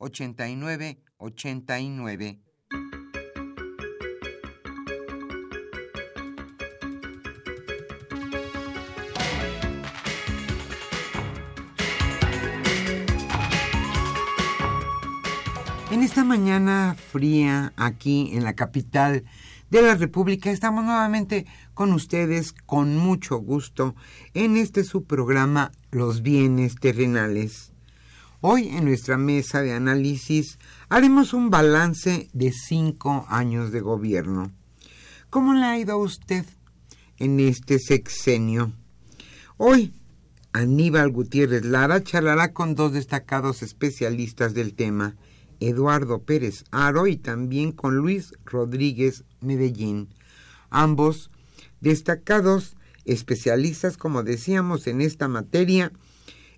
8989. En esta mañana fría aquí en la capital de la República estamos nuevamente con ustedes con mucho gusto en este su programa Los bienes terrenales. Hoy en nuestra mesa de análisis haremos un balance de cinco años de gobierno. ¿Cómo le ha ido a usted en este sexenio? Hoy Aníbal Gutiérrez Lara charlará con dos destacados especialistas del tema, Eduardo Pérez Aro y también con Luis Rodríguez Medellín, ambos destacados especialistas, como decíamos, en esta materia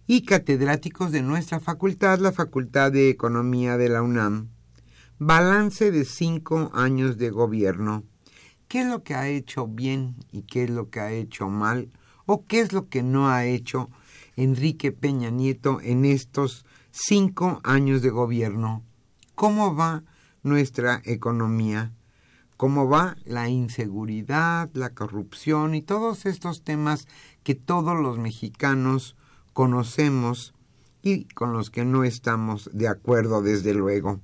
y catedráticos de nuestra facultad, la Facultad de Economía de la UNAM. Balance de cinco años de gobierno. ¿Qué es lo que ha hecho bien y qué es lo que ha hecho mal? ¿O qué es lo que no ha hecho Enrique Peña Nieto en estos cinco años de gobierno? ¿Cómo va nuestra economía? ¿Cómo va la inseguridad, la corrupción y todos estos temas que todos los mexicanos conocemos y con los que no estamos de acuerdo desde luego.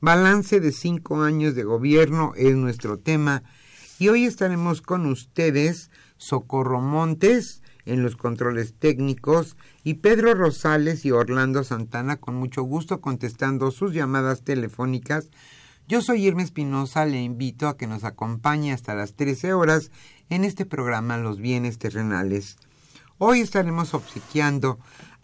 Balance de cinco años de gobierno es nuestro tema y hoy estaremos con ustedes Socorro Montes en los controles técnicos y Pedro Rosales y Orlando Santana con mucho gusto contestando sus llamadas telefónicas. Yo soy Irma Espinosa, le invito a que nos acompañe hasta las 13 horas en este programa Los Bienes Terrenales. Hoy estaremos obsequiando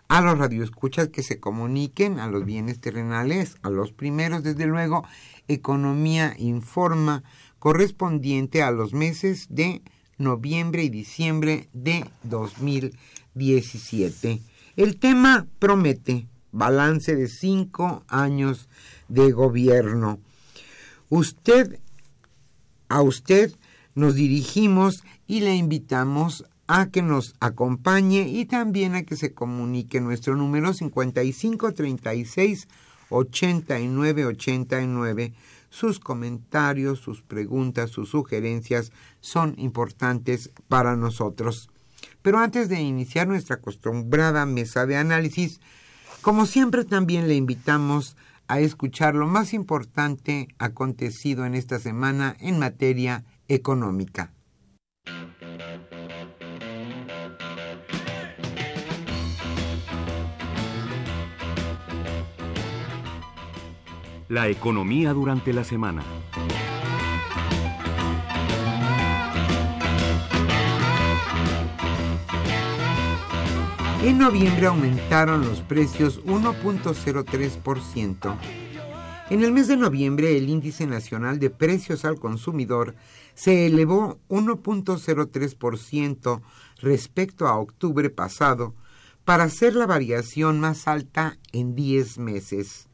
a los radioescuchas que se comuniquen a los bienes terrenales, a los primeros, desde luego, Economía Informa, correspondiente a los meses de noviembre y diciembre de 2017. El tema promete balance de cinco años de gobierno. Usted, a usted nos dirigimos y le invitamos a que nos acompañe y también a que se comunique nuestro número 5536 8989. Sus comentarios, sus preguntas, sus sugerencias son importantes para nosotros. Pero antes de iniciar nuestra acostumbrada mesa de análisis, como siempre también le invitamos a escuchar lo más importante acontecido en esta semana en materia económica. La economía durante la semana. En noviembre aumentaron los precios 1.03%. En el mes de noviembre el índice nacional de precios al consumidor se elevó 1.03% respecto a octubre pasado para ser la variación más alta en 10 meses.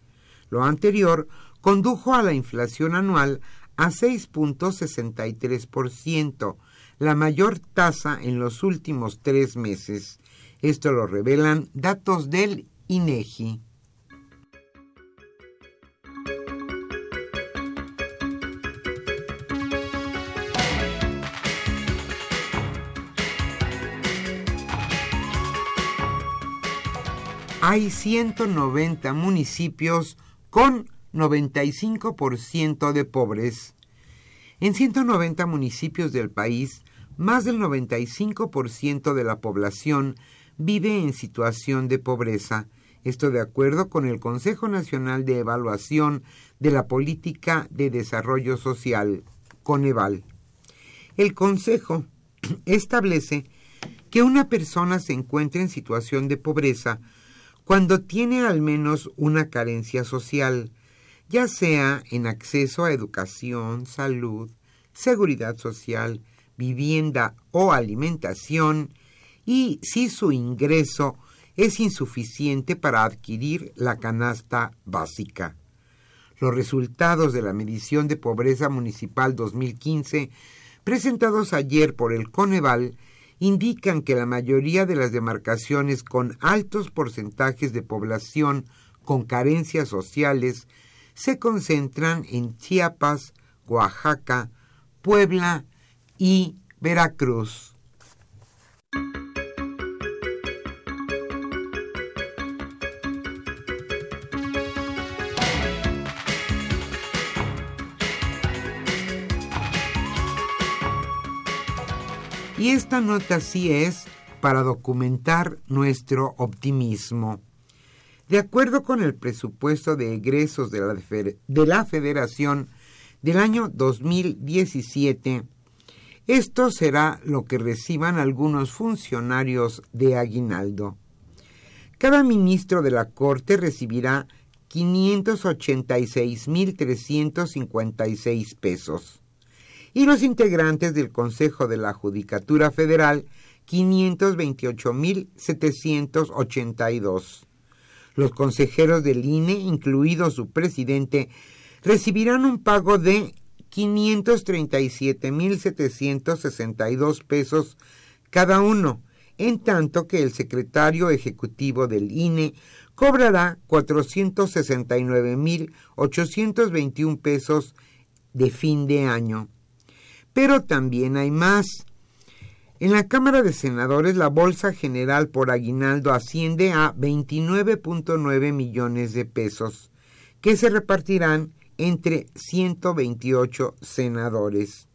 Lo anterior condujo a la inflación anual a 6.63%, la mayor tasa en los últimos tres meses. Esto lo revelan datos del INEGI. hay 190 municipios con 95% de pobres. En 190 municipios del país, más del 95% de la población vive en situación de pobreza, esto de acuerdo con el Consejo Nacional de Evaluación de la Política de Desarrollo Social, Coneval. El Consejo establece que una persona se encuentra en situación de pobreza cuando tiene al menos una carencia social, ya sea en acceso a educación, salud, seguridad social, vivienda o alimentación, y si su ingreso es insuficiente para adquirir la canasta básica. Los resultados de la medición de pobreza municipal 2015, presentados ayer por el Coneval, indican que la mayoría de las demarcaciones con altos porcentajes de población con carencias sociales se concentran en Chiapas, Oaxaca, Puebla y Veracruz. Y esta nota sí es para documentar nuestro optimismo. De acuerdo con el presupuesto de egresos de la, de la Federación del año 2017, esto será lo que reciban algunos funcionarios de aguinaldo. Cada ministro de la Corte recibirá 586.356 pesos y los integrantes del Consejo de la Judicatura Federal 528.782. Los consejeros del INE, incluido su presidente, recibirán un pago de 537.762 pesos cada uno, en tanto que el secretario ejecutivo del INE cobrará 469.821 pesos de fin de año. Pero también hay más. En la Cámara de Senadores la Bolsa General por aguinaldo asciende a 29.9 millones de pesos, que se repartirán entre 128 senadores.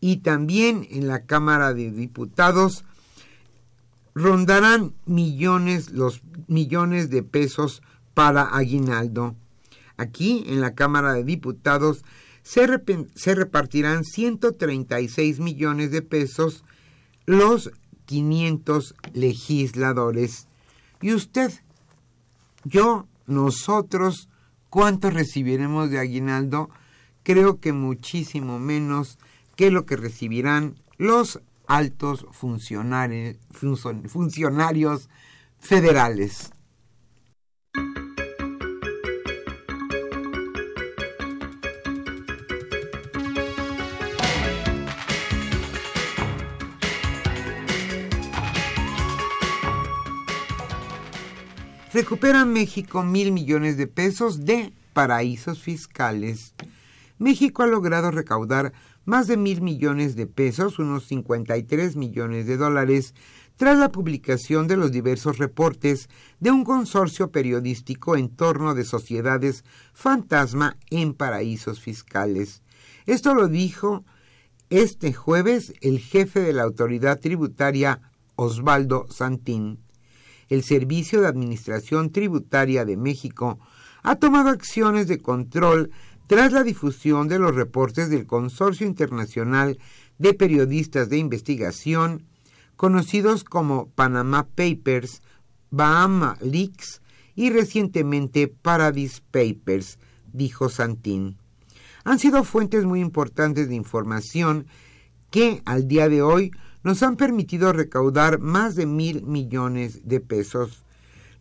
Y también en la Cámara de Diputados rondarán millones los millones de pesos para aguinaldo. Aquí en la Cámara de Diputados se, repartirán 136 millones de pesos los 500 legisladores. ¿Y usted? Yo, nosotros, ¿cuánto recibiremos de aguinaldo? Creo que muchísimo menos que lo que recibirán los altos funcionarios federales. Recupera México mil millones de pesos de paraísos fiscales. México ha logrado recaudar más de mil millones de pesos, unos 53 millones de dólares, tras la publicación de los diversos reportes de un consorcio periodístico en torno de sociedades fantasma en paraísos fiscales. Esto lo dijo este jueves el jefe de la autoridad tributaria Osvaldo Santín el Servicio de Administración Tributaria de México ha tomado acciones de control tras la difusión de los reportes del Consorcio Internacional de Periodistas de Investigación, conocidos como Panama Papers Bahama Leaks y recientemente Paradise Papers, dijo Santín. Han sido fuentes muy importantes de información que al día de hoy nos han permitido recaudar más de mil millones de pesos.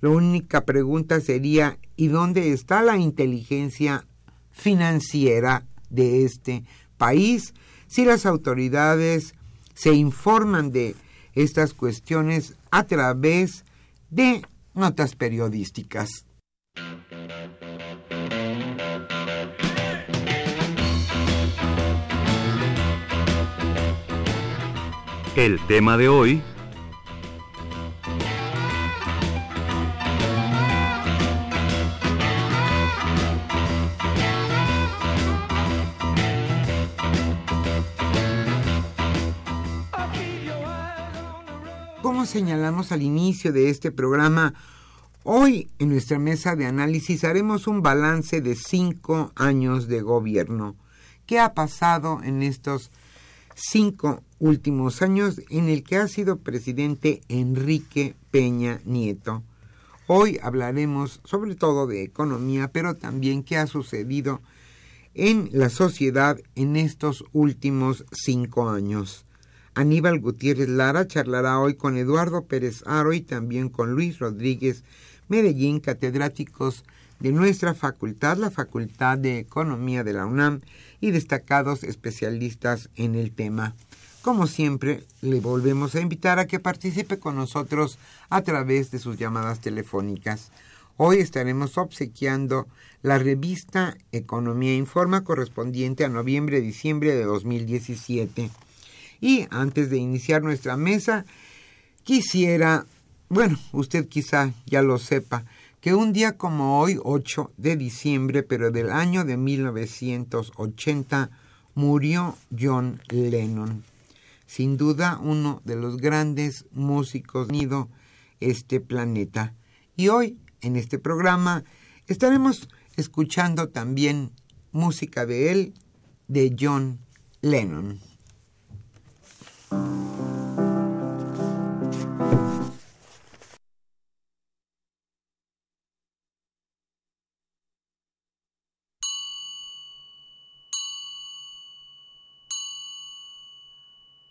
La única pregunta sería ¿y dónde está la inteligencia financiera de este país? Si las autoridades se informan de estas cuestiones a través de notas periodísticas. El tema de hoy Como señalamos al inicio de este programa, hoy en nuestra mesa de análisis haremos un balance de cinco años de gobierno. ¿Qué ha pasado en estos cinco últimos años en el que ha sido presidente Enrique Peña Nieto. Hoy hablaremos sobre todo de economía, pero también qué ha sucedido en la sociedad en estos últimos cinco años. Aníbal Gutiérrez Lara charlará hoy con Eduardo Pérez Aro y también con Luis Rodríguez Medellín, catedráticos de nuestra facultad, la Facultad de Economía de la UNAM, y destacados especialistas en el tema. Como siempre, le volvemos a invitar a que participe con nosotros a través de sus llamadas telefónicas. Hoy estaremos obsequiando la revista Economía Informa correspondiente a noviembre-diciembre de 2017. Y antes de iniciar nuestra mesa, quisiera, bueno, usted quizá ya lo sepa, que un día como hoy, 8 de diciembre, pero del año de 1980, murió John Lennon. Sin duda uno de los grandes músicos de este planeta. Y hoy, en este programa, estaremos escuchando también música de él, de John Lennon.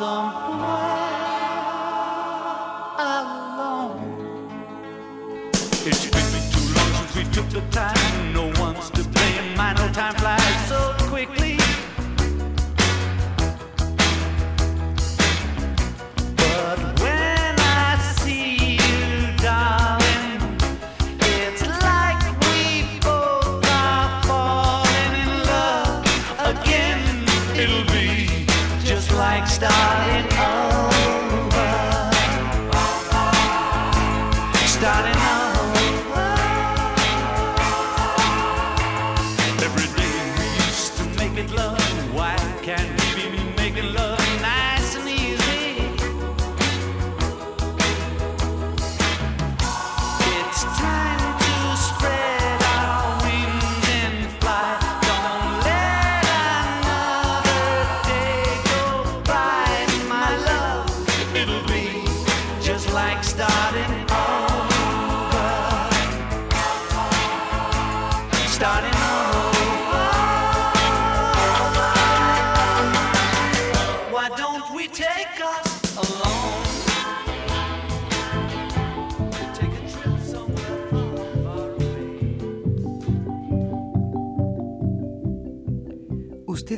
somewhere alone. It's been too long since we took the time. It love. Why can't we be making love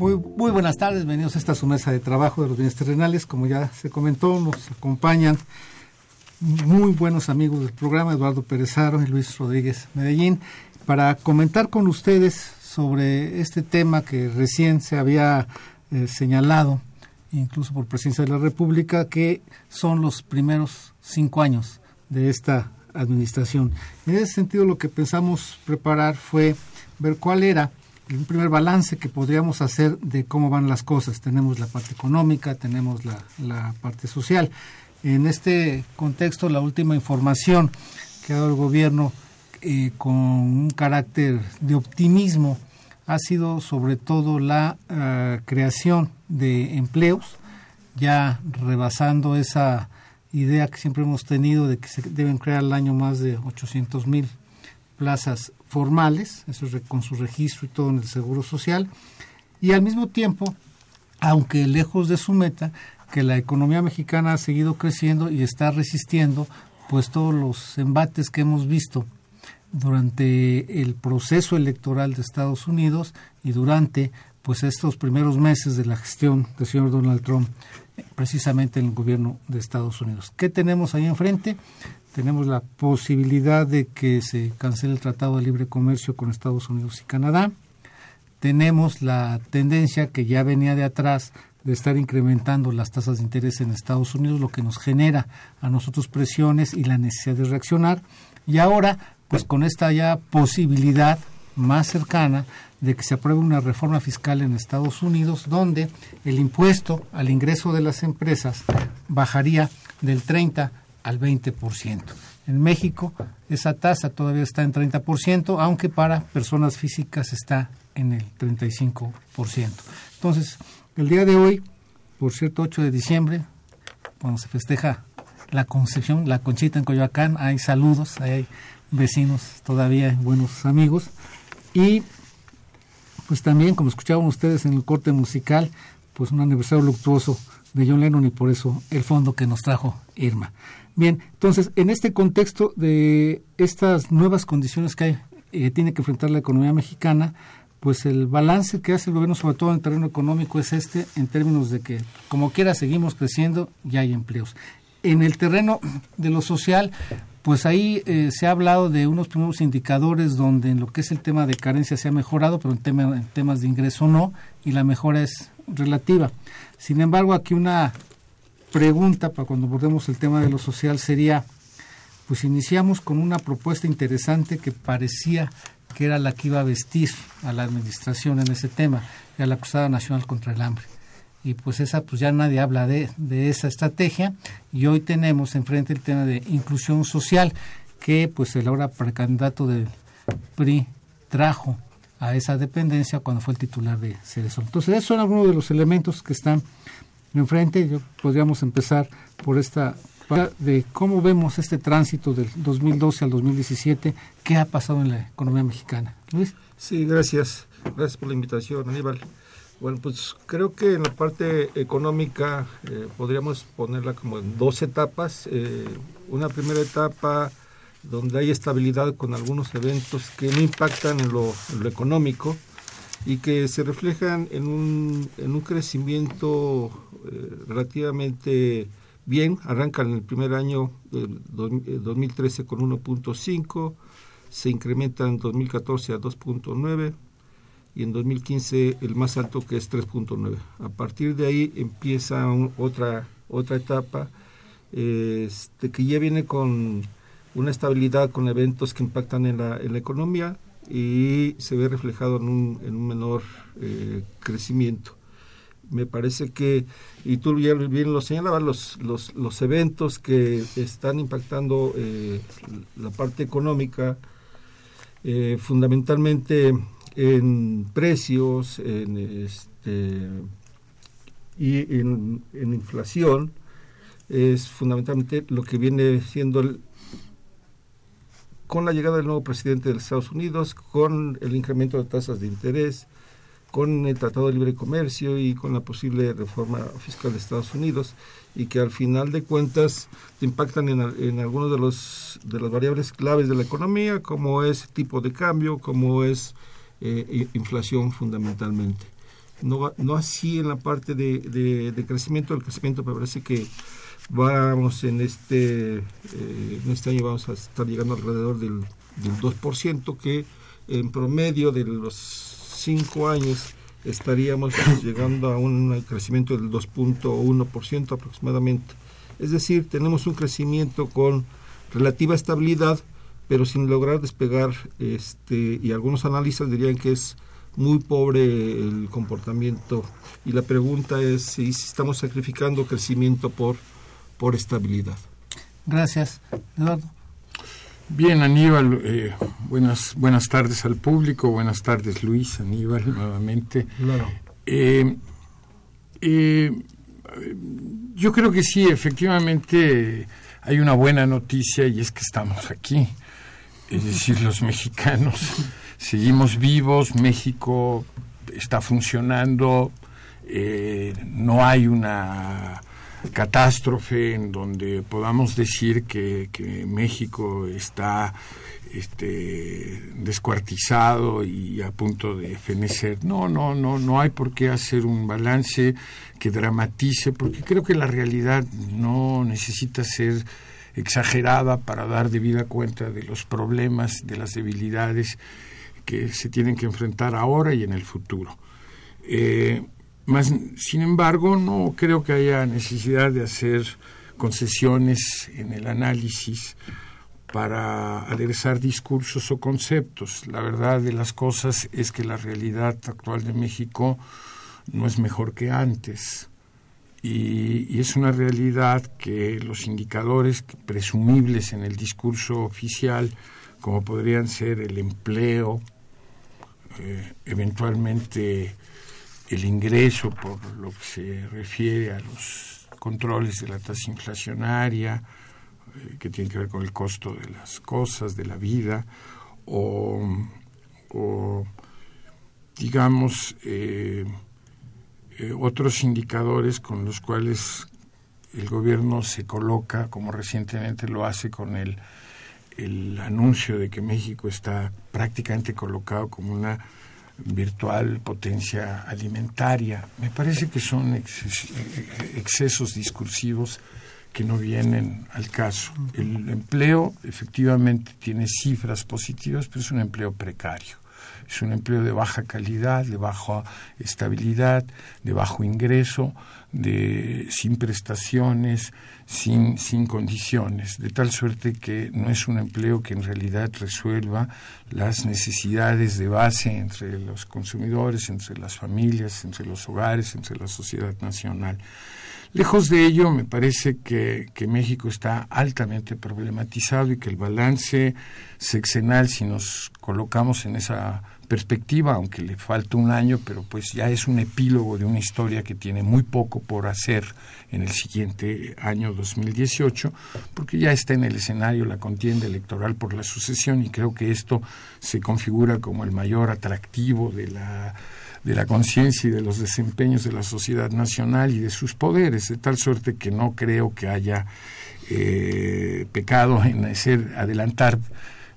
Muy, buenas tardes, bienvenidos a esta su mesa de trabajo de los bienes terrenales. Como ya se comentó, nos acompañan muy buenos amigos del programa, Eduardo Perezaro y Luis Rodríguez Medellín, para comentar con ustedes sobre este tema que recién se había eh, señalado, incluso por Presidencia de la República, que son los primeros cinco años de esta administración. En ese sentido, lo que pensamos preparar fue ver cuál era un primer balance que podríamos hacer de cómo van las cosas. Tenemos la parte económica, tenemos la, la parte social. En este contexto, la última información que ha dado el gobierno eh, con un carácter de optimismo ha sido sobre todo la uh, creación de empleos, ya rebasando esa idea que siempre hemos tenido de que se deben crear al año más de 800 mil plazas formales, eso es con su registro y todo en el Seguro Social, y al mismo tiempo, aunque lejos de su meta, que la economía mexicana ha seguido creciendo y está resistiendo pues todos los embates que hemos visto durante el proceso electoral de Estados Unidos y durante pues estos primeros meses de la gestión del señor Donald Trump precisamente en el gobierno de Estados Unidos. ¿Qué tenemos ahí enfrente? Tenemos la posibilidad de que se cancele el Tratado de Libre Comercio con Estados Unidos y Canadá. Tenemos la tendencia que ya venía de atrás de estar incrementando las tasas de interés en Estados Unidos, lo que nos genera a nosotros presiones y la necesidad de reaccionar. Y ahora, pues con esta ya posibilidad más cercana de que se apruebe una reforma fiscal en Estados Unidos donde el impuesto al ingreso de las empresas bajaría del 30 al 20%. En México esa tasa todavía está en 30%, aunque para personas físicas está en el 35%. Entonces, el día de hoy, por cierto, 8 de diciembre, cuando se festeja la Concepción, la Conchita en Coyoacán, hay saludos, hay vecinos todavía, buenos amigos. Y pues también, como escuchaban ustedes en el corte musical, pues un aniversario luctuoso de John Lennon y por eso el fondo que nos trajo Irma. Bien, entonces, en este contexto de estas nuevas condiciones que eh, tiene que enfrentar la economía mexicana, pues el balance que hace el gobierno, sobre todo en el terreno económico, es este, en términos de que, como quiera, seguimos creciendo y hay empleos. En el terreno de lo social, pues ahí eh, se ha hablado de unos primeros indicadores donde en lo que es el tema de carencia se ha mejorado, pero en temas de ingreso no, y la mejora es relativa. Sin embargo, aquí una pregunta para cuando abordemos el tema de lo social sería, pues iniciamos con una propuesta interesante que parecía que era la que iba a vestir a la administración en ese tema, era la Cruzada Nacional contra el Hambre. Y pues esa, pues ya nadie habla de, de esa estrategia y hoy tenemos enfrente el tema de inclusión social que pues el ahora precandidato del PRI trajo a esa dependencia cuando fue el titular de Cerezo. Entonces, esos son algunos de los elementos que están enfrente. Yo, podríamos empezar por esta de cómo vemos este tránsito del 2012 al 2017, qué ha pasado en la economía mexicana. Luis. Sí, gracias. Gracias por la invitación, Aníbal. Bueno, pues creo que en la parte económica eh, podríamos ponerla como en dos etapas. Eh, una primera etapa donde hay estabilidad con algunos eventos que no impactan en lo, en lo económico y que se reflejan en un, en un crecimiento eh, relativamente bien. Arrancan en el primer año del 2013 con 1.5, se incrementa en 2014 a 2.9 y en 2015 el más alto que es 3.9. A partir de ahí empieza otra, otra etapa este, que ya viene con una estabilidad con eventos que impactan en la, en la economía y se ve reflejado en un, en un menor eh, crecimiento. Me parece que, y tú bien lo señalabas, los, los, los eventos que están impactando eh, la parte económica, eh, fundamentalmente en precios en este, y en, en inflación, es fundamentalmente lo que viene siendo el, con la llegada del nuevo presidente de Estados Unidos, con el incremento de tasas de interés, con el Tratado de Libre Comercio y con la posible reforma fiscal de Estados Unidos y que al final de cuentas impactan en, en algunos de los de las variables claves de la economía como es tipo de cambio como es eh, inflación fundamentalmente no, no así en la parte de, de, de crecimiento. El crecimiento me parece que vamos en este, eh, en este año vamos a estar llegando alrededor del, del 2%, que en promedio de los cinco años estaríamos llegando a un crecimiento del 2.1% aproximadamente. Es decir, tenemos un crecimiento con relativa estabilidad, pero sin lograr despegar, este, y algunos analistas dirían que es muy pobre el comportamiento. Y la pregunta es si estamos sacrificando crecimiento por, por estabilidad. Gracias. Eduardo. Bien, Aníbal, eh, buenas, buenas tardes al público, buenas tardes Luis, Aníbal, nuevamente. Claro. Eh, eh, yo creo que sí, efectivamente hay una buena noticia y es que estamos aquí. Es decir, los mexicanos seguimos vivos, México está funcionando, eh, no hay una catástrofe en donde podamos decir que, México está este, descuartizado y a punto de fenecer. No, no, no, no hay por qué hacer un balance que dramatice, porque creo que la realidad no necesita ser exagerada para dar debida cuenta de los problemas, de las debilidades que se tienen que enfrentar ahora y en el futuro. Eh, más, sin embargo, no creo que haya necesidad de hacer concesiones en el análisis para aderezar discursos o conceptos. La verdad de las cosas es que la realidad actual de México no es mejor que antes. Y, y es una realidad que los indicadores presumibles en el discurso oficial, como podrían ser el empleo, eh, eventualmente el ingreso por lo que se refiere a los controles de la tasa inflacionaria, eh, que tiene que ver con el costo de las cosas, de la vida, o, digamos, eh, eh, otros indicadores con los cuales el gobierno se coloca, como recientemente lo hace con el, el anuncio de que México está prácticamente colocado como una virtual potencia alimentaria. Me parece que son exces- excesos discursivos que no vienen al caso. El empleo efectivamente tiene cifras positivas, pero es un empleo precario. Es un empleo de baja calidad, de baja estabilidad, de bajo ingreso, de sin prestaciones, sin, sin condiciones, de tal suerte que no es un empleo que en realidad resuelva las necesidades de base entre los consumidores, entre las familias, entre los hogares, entre la sociedad nacional. Lejos de ello, me parece que, que, México está altamente problematizado y que el balance sexenal, si nos colocamos en esa perspectiva, aunque le falta un año, pero pues ya es un epílogo de una historia que tiene muy poco por hacer en el siguiente año 2018, porque ya está en el escenario la contienda electoral por la sucesión y creo que esto se configura como el mayor atractivo de la de la conciencia y de los desempeños de la sociedad nacional y de sus poderes, de tal suerte que no creo que haya eh, pecado en hacer, adelantar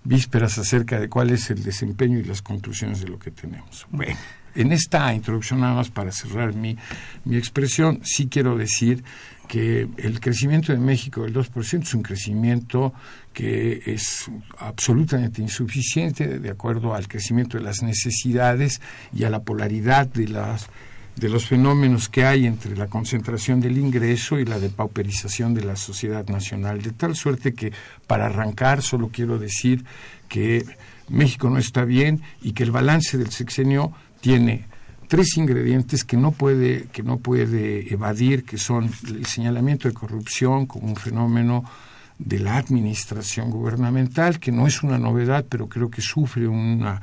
vísperas acerca de cuál es el desempeño y las conclusiones de lo que tenemos. Bueno, en esta introducción, nada más para cerrar mi, mi expresión, sí quiero decir que el crecimiento de México del 2% es un crecimiento que es absolutamente insuficiente de acuerdo al crecimiento de las necesidades y a la polaridad de las de los fenómenos que hay entre la concentración del ingreso y la depauperización de la sociedad nacional, de tal suerte que para arrancar solo quiero decir que México no está bien y que el balance del sexenio tiene tres ingredientes que no puede que no puede evadir que son el señalamiento de corrupción como un fenómeno de la administración gubernamental que no es una novedad pero creo que sufre una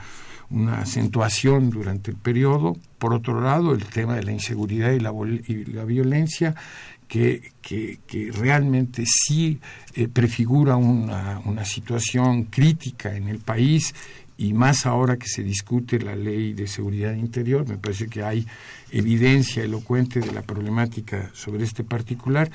una acentuación durante el periodo por otro lado el tema de la inseguridad y la, y la violencia que, que, realmente sí eh, prefigura una, una situación crítica en el país y más ahora que se discute la ley de seguridad interior, me parece que hay evidencia elocuente de la problemática sobre este particular.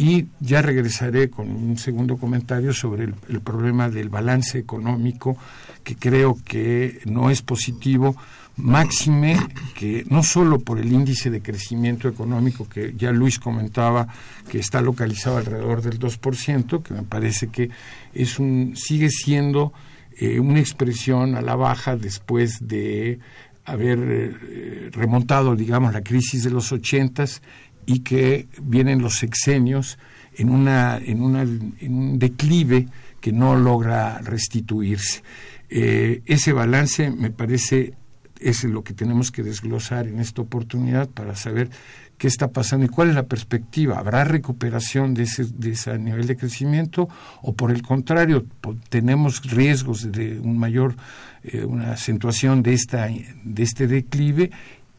Y ya regresaré con un segundo comentario sobre el, problema del balance económico, que creo que no es positivo, máxime que no solo por el índice de crecimiento económico que ya Luis comentaba que está localizado alrededor del 2%, que me parece que es un sigue siendo eh, una expresión a la baja después de haber eh, remontado, digamos, la crisis de los ochentas y que vienen los sexenios en, una, en, una, en un declive que no logra restituirse. Eh, ese balance me parece es lo que tenemos que desglosar en esta oportunidad para saber qué está pasando y cuál es la perspectiva. ¿Habrá recuperación de ese, de ese nivel de crecimiento o por el contrario tenemos riesgos de un mayor, eh, una acentuación de, esta, de este declive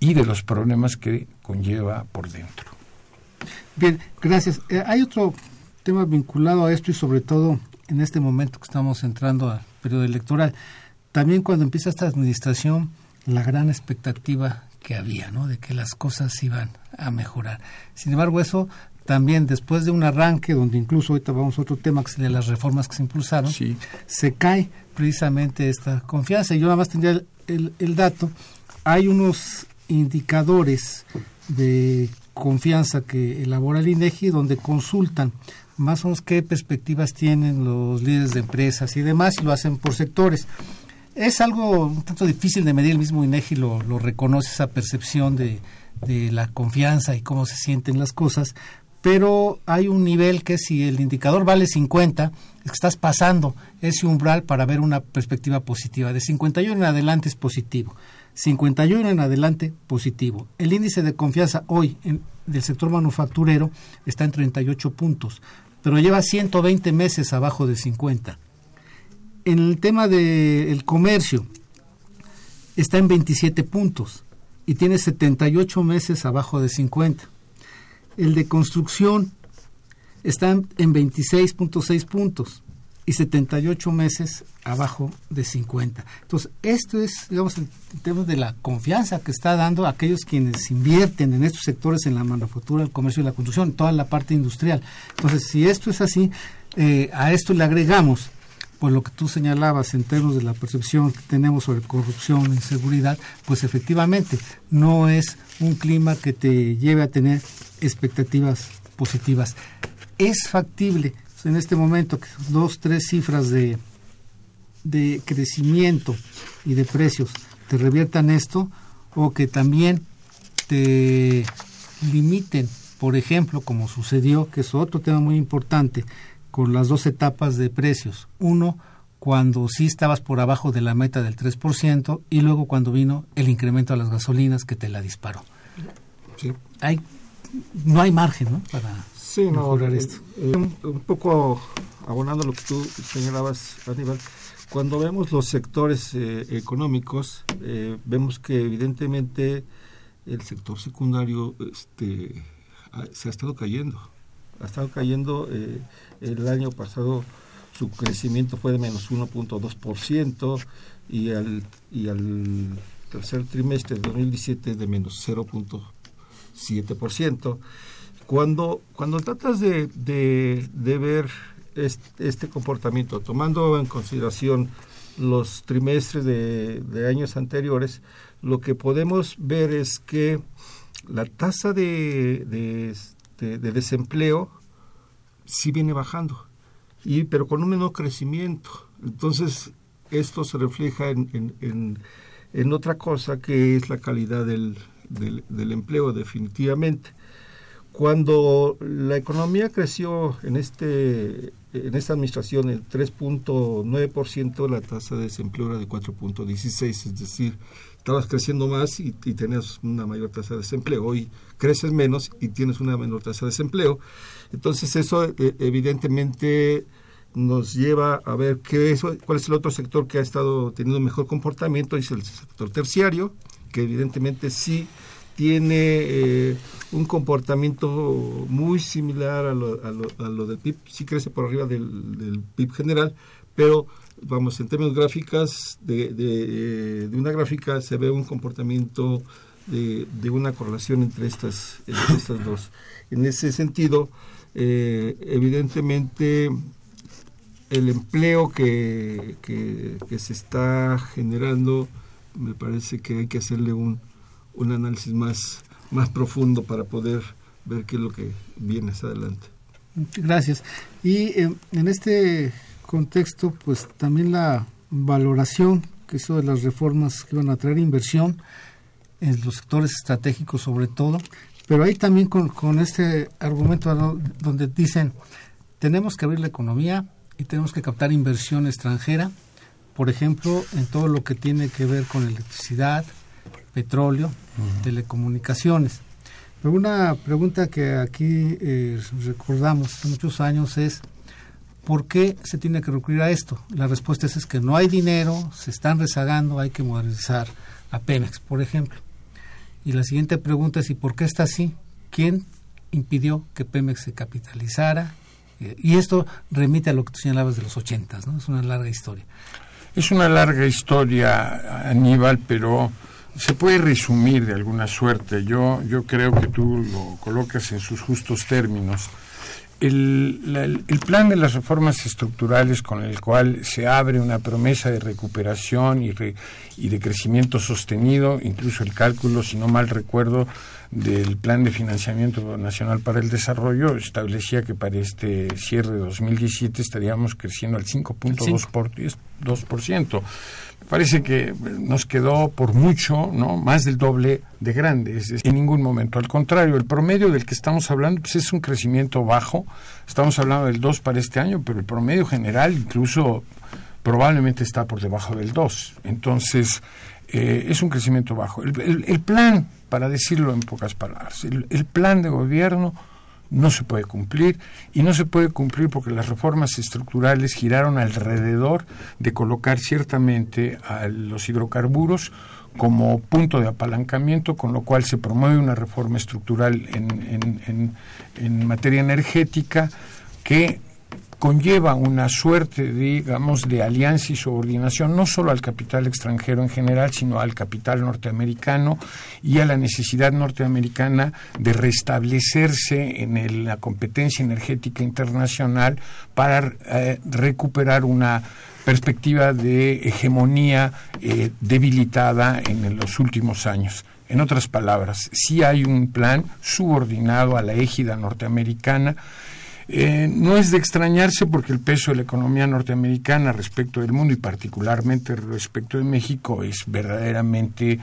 y de los problemas que conlleva por dentro? Bien, gracias. Eh, hay otro tema vinculado a esto y sobre todo en este momento que estamos entrando al periodo electoral. También cuando empieza esta administración, la gran expectativa que había, ¿no? De que las cosas iban a mejorar. Sin embargo, eso también después de un arranque donde incluso ahorita vamos a otro tema que sería las reformas que se impulsaron, se cae precisamente esta confianza. Yo nada más tendría el, el dato. Hay unos indicadores de confianza que elabora el INEGI donde consultan más o menos qué perspectivas tienen los líderes de empresas y demás y lo hacen por sectores. Es algo un tanto difícil de medir, el mismo INEGI lo, reconoce, esa percepción de, de la confianza y cómo se sienten las cosas, pero hay un nivel que si el indicador vale 50, es que estás pasando ese umbral para ver una perspectiva positiva. De 51 en adelante es positivo. 51 en adelante positivo. El índice de confianza hoy en, del sector manufacturero está en 38 puntos, pero lleva 120 meses abajo de 50 en el tema del comercio está en 27 puntos y tiene 78 meses abajo de 50. El de construcción está en 26.6 puntos y 78 meses abajo de 50. Entonces, esto es, digamos, el tema de la confianza que está dando a aquellos quienes invierten en estos sectores, en la manufactura, el comercio y la construcción, toda la parte industrial. Entonces, si esto es así, eh, a esto le agregamos pues lo que tú señalabas en términos de la percepción que tenemos sobre corrupción, inseguridad, pues efectivamente no es un clima que te lleve a tener expectativas positivas. Es factible en este momento que dos, tres cifras de, de crecimiento y de precios te reviertan esto o que también te limiten, por ejemplo, como sucedió, que es otro tema muy importante, con las dos etapas de precios. Uno, cuando sí estabas por abajo de la meta del 3% y luego cuando vino el incremento a las gasolinas que te la disparó. Sí. Hay, no hay margen ¿no? para sí, mejorar no, esto. Eh, un, un, poco abonando lo que tú señalabas, Aníbal, cuando vemos los sectores eh, económicos, eh, vemos que evidentemente el sector secundario este, se ha estado cayendo. Ha estado cayendo eh, el año pasado su crecimiento fue de menos 1.2% y al, y al tercer trimestre de 2017 de menos 0.7%. Cuando, cuando tratas de, de, ver este, comportamiento, tomando en consideración los trimestres de, de, años anteriores, lo que podemos ver es que la tasa de desempleo sí viene bajando, y, pero con un menor crecimiento. Entonces, esto se refleja en, en, en, en otra cosa que es la calidad del, del, empleo, definitivamente. Cuando la economía creció en, este, en esta administración en 3.9%, la tasa de desempleo era de 4.16, es decir, estabas creciendo más y, tenías una mayor tasa de desempleo. Hoy creces menos y tienes una menor tasa de desempleo. Entonces eso eh, evidentemente nos lleva a ver qué cuál es el otro sector que ha estado teniendo mejor comportamiento, es el sector terciario, que evidentemente sí tiene eh, un comportamiento muy similar a lo, a, lo, a del PIB, sí crece por arriba del, del PIB general, pero vamos, en términos gráficas, de, de, una gráfica se ve un comportamiento de, una correlación entre estas, estas dos. En ese sentido, eh, evidentemente el empleo que, que se está generando, me parece que hay que hacerle un, un análisis más, más profundo para poder ver qué es lo que viene hacia adelante. Gracias. Y eh, en este contexto, pues también la valoración que hizo de las reformas que van a traer inversión en los sectores estratégicos sobre todo, pero ahí también con, con este argumento donde dicen, tenemos que abrir la economía y tenemos que captar inversión extranjera, por ejemplo, en todo lo que tiene que ver con electricidad, petróleo, telecomunicaciones. Pero una pregunta que aquí eh, recordamos hace muchos años es, ¿por qué se tiene que recurrir a esto? La respuesta es, es que no hay dinero, se están rezagando, hay que modernizar a Pemex, por ejemplo. Y la siguiente pregunta es, ¿y por qué está así? ¿Quién impidió que Pemex se capitalizara? Eh, y esto remite a lo que tú señalabas de los ochentas, ¿no? Es una larga historia. Es una larga historia, Aníbal, pero se puede resumir de alguna suerte. Yo, yo creo que tú lo colocas en sus justos términos. El, la- el plan de las reformas estructurales con el cual se abre una promesa de recuperación y, re- y de crecimiento sostenido, incluso el cálculo, si no mal recuerdo, del Plan de Financiamiento Nacional para el Desarrollo establecía que para este cierre de 2017 estaríamos creciendo al 5.2%. por- 2%. Me parece que nos quedó por mucho, ¿no? Más del doble de grande. Es decir, en ningún momento. Al contrario, el promedio del que estamos hablando pues es un crecimiento bajo. Estamos hablando del 2 para este año, pero el promedio general incluso probablemente está por debajo del 2. Entonces, eh, es un crecimiento bajo. El, plan, para decirlo en pocas palabras, el plan de gobierno no se puede cumplir y no se puede cumplir porque las reformas estructurales giraron alrededor de colocar ciertamente a los hidrocarburos como punto de apalancamiento, con lo cual se promueve una reforma estructural en, en- en- en materia energética que conlleva una suerte, digamos, de alianza y subordinación, no solo al capital extranjero en general, sino al capital norteamericano y a la necesidad norteamericana de restablecerse en el- la competencia energética internacional para eh, recuperar una perspectiva de hegemonía eh, debilitada en los últimos años. En otras palabras, sí hay un plan subordinado a la égida norteamericana, eh, no es de extrañarse porque el peso de la economía norteamericana respecto del mundo y particularmente respecto de México es verdaderamente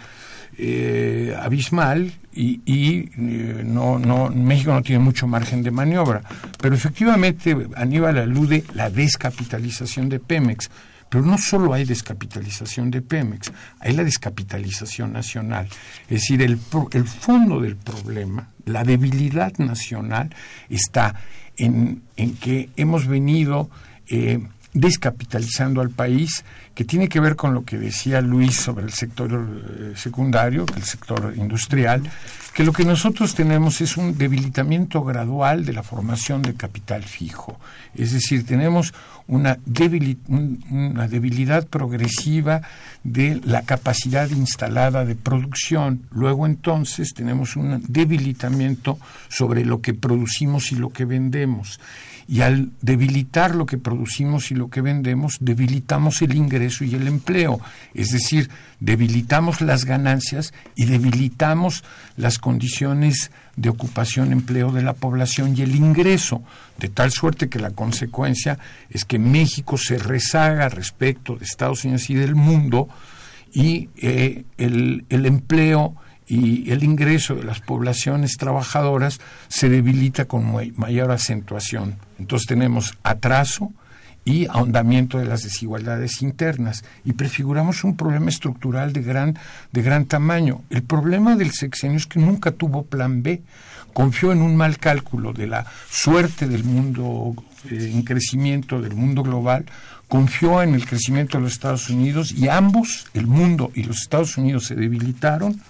eh, abismal y, eh, no, México no tiene mucho margen de maniobra. Pero efectivamente Aníbal alude la descapitalización de Pemex. Pero no solo hay descapitalización de Pemex, hay la descapitalización nacional. Es decir, el, el fondo del problema, la debilidad nacional, está en, en que hemos venido eh, descapitalizando al país, que tiene que ver con lo que decía Luis sobre el sector eh, secundario, el sector industrial, que lo que nosotros tenemos es un debilitamiento gradual de la formación de capital fijo. Es decir, tenemos una, debili- un- una debilidad progresiva de la capacidad instalada de producción. Luego entonces tenemos un debilitamiento sobre lo que producimos y lo que vendemos. Y al debilitar lo que producimos y lo que vendemos, debilitamos el ingreso y el empleo. Es decir, debilitamos las ganancias y debilitamos las condiciones de ocupación, empleo de la población y el ingreso, de tal suerte que la consecuencia es que México se rezaga respecto de Estados Unidos y del mundo y eh, el, el empleo y el ingreso de las poblaciones trabajadoras se debilita con mayor acentuación. Entonces tenemos atraso y ahondamiento de las desigualdades internas y prefiguramos un problema estructural de gran, de gran tamaño. El problema del sexenio es que nunca tuvo plan B. Confió en un mal cálculo de la suerte del mundo eh, en crecimiento, del mundo global, confió en el crecimiento de los Estados Unidos y ambos, el mundo y los Estados Unidos, se debilitaron,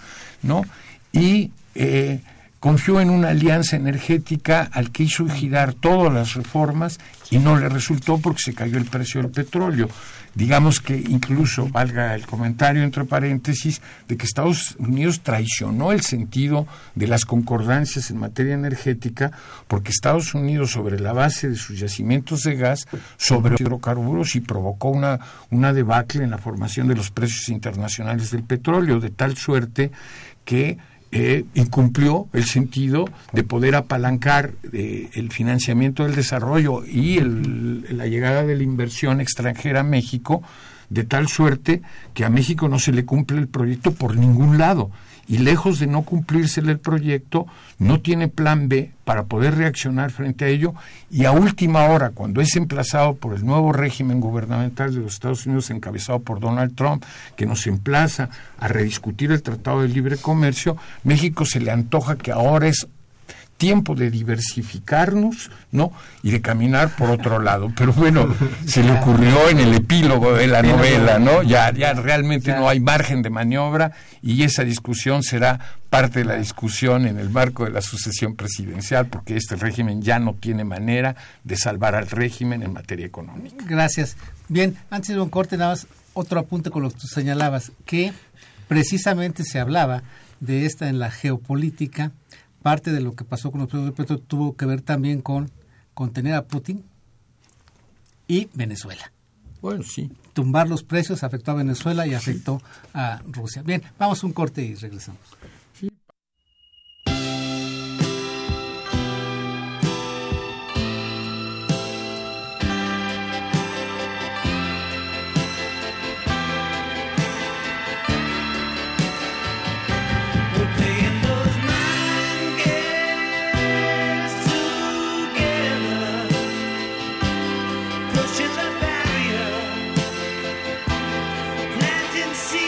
¿no? Y eh, confió en una alianza energética al que hizo girar todas las reformas y no le resultó porque se cayó el precio del petróleo. Digamos que incluso valga el comentario entre paréntesis de que Estados Unidos traicionó el sentido de las concordancias en materia energética porque Estados Unidos sobre la base de sus yacimientos de gas sobre hidrocarburos y provocó una, una debacle en la formación de los precios internacionales del petróleo de tal suerte que eh, incumplió el sentido de poder apalancar eh, el financiamiento del desarrollo y el, la llegada de la inversión extranjera a México, de tal suerte que a México no se le cumple el proyecto por ningún lado y lejos de no cumplirse el proyecto, no tiene plan B para poder reaccionar frente a ello y a última hora, cuando es emplazado por el nuevo régimen gubernamental de los Estados Unidos encabezado por Donald Trump, que nos emplaza a rediscutir el Tratado de Libre Comercio, México se le antoja que ahora es tiempo de diversificarnos, ¿no? Y de caminar por otro lado. Pero bueno, se le ocurrió en el epílogo de la novela, ¿no? Ya, ya realmente no hay margen de maniobra y esa discusión será parte de la discusión en el marco de la sucesión presidencial, porque este régimen ya no tiene manera de salvar al régimen en materia económica. Gracias. Bien, antes de un corte, nada más otro apunte con lo que tú señalabas, que precisamente se hablaba de esta en la geopolítica, parte de lo que pasó con los precios del petróleo tuvo que ver también con contener a Putin y Venezuela. Bueno, sí. Tumbar los precios afectó a Venezuela y afectó a Rusia. Bien, vamos a un corte y regresamos. see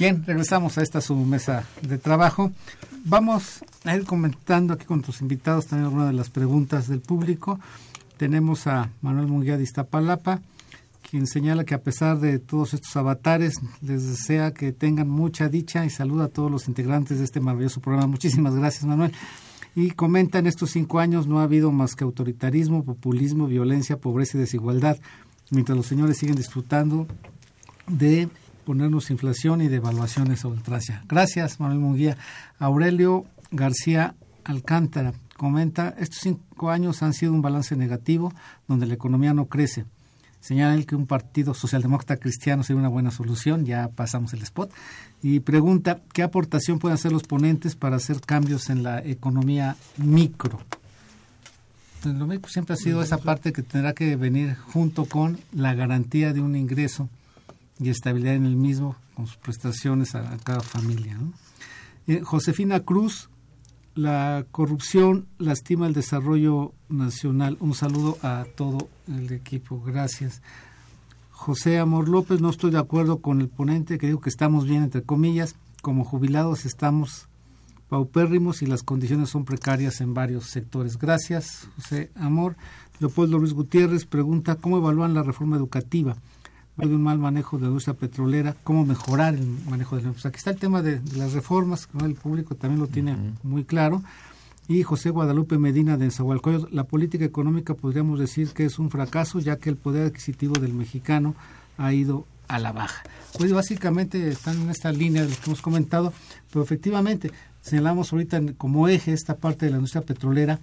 Bien, regresamos a esta su mesa de trabajo. Vamos a ir comentando aquí con nuestros invitados también algunas de las preguntas del público. Tenemos a Manuel Munguía de Iztapalapa, quien señala que a pesar de todos estos avatares, les desea que tengan mucha dicha y saluda a todos los integrantes de este maravilloso programa. Muchísimas gracias, Manuel. Y comenta, en estos cinco años no ha habido más que autoritarismo, populismo, violencia, pobreza y desigualdad, mientras los señores siguen disfrutando de ponernos inflación y devaluaciones a ultrancia. Gracias, Manuel Munguía. Aurelio García Alcántara comenta, estos cinco años han sido un balance negativo donde la economía no crece. Señala él que un partido socialdemócrata cristiano sería una buena solución, ya pasamos el spot, y pregunta, ¿qué aportación pueden hacer los ponentes para hacer cambios en la economía micro? lo médico siempre ha sido esa parte que tendrá que venir junto con la garantía de un ingreso y estabilidad en el mismo, con sus prestaciones a, cada familia. Eh, Josefina Cruz, la corrupción lastima el desarrollo nacional. Un saludo a todo el equipo. Gracias. José Amor López, no estoy de acuerdo con el ponente que que estamos bien, entre comillas. Como jubilados estamos paupérrimos y las condiciones son precarias en varios sectores. Gracias, José Amor. Leopoldo Luis Gutiérrez pregunta cómo evalúan la reforma educativa de un mal manejo de la industria petrolera, cómo mejorar el manejo de la pues Aquí está el tema de, de las reformas, el público también lo tiene muy claro. Y José Guadalupe Medina de Enzahualcoyot, la política económica podríamos decir que es un fracaso, ya que el poder adquisitivo del mexicano ha ido a la baja. Pues básicamente están en esta línea de lo que hemos comentado, pero efectivamente señalamos ahorita como eje esta parte de la industria petrolera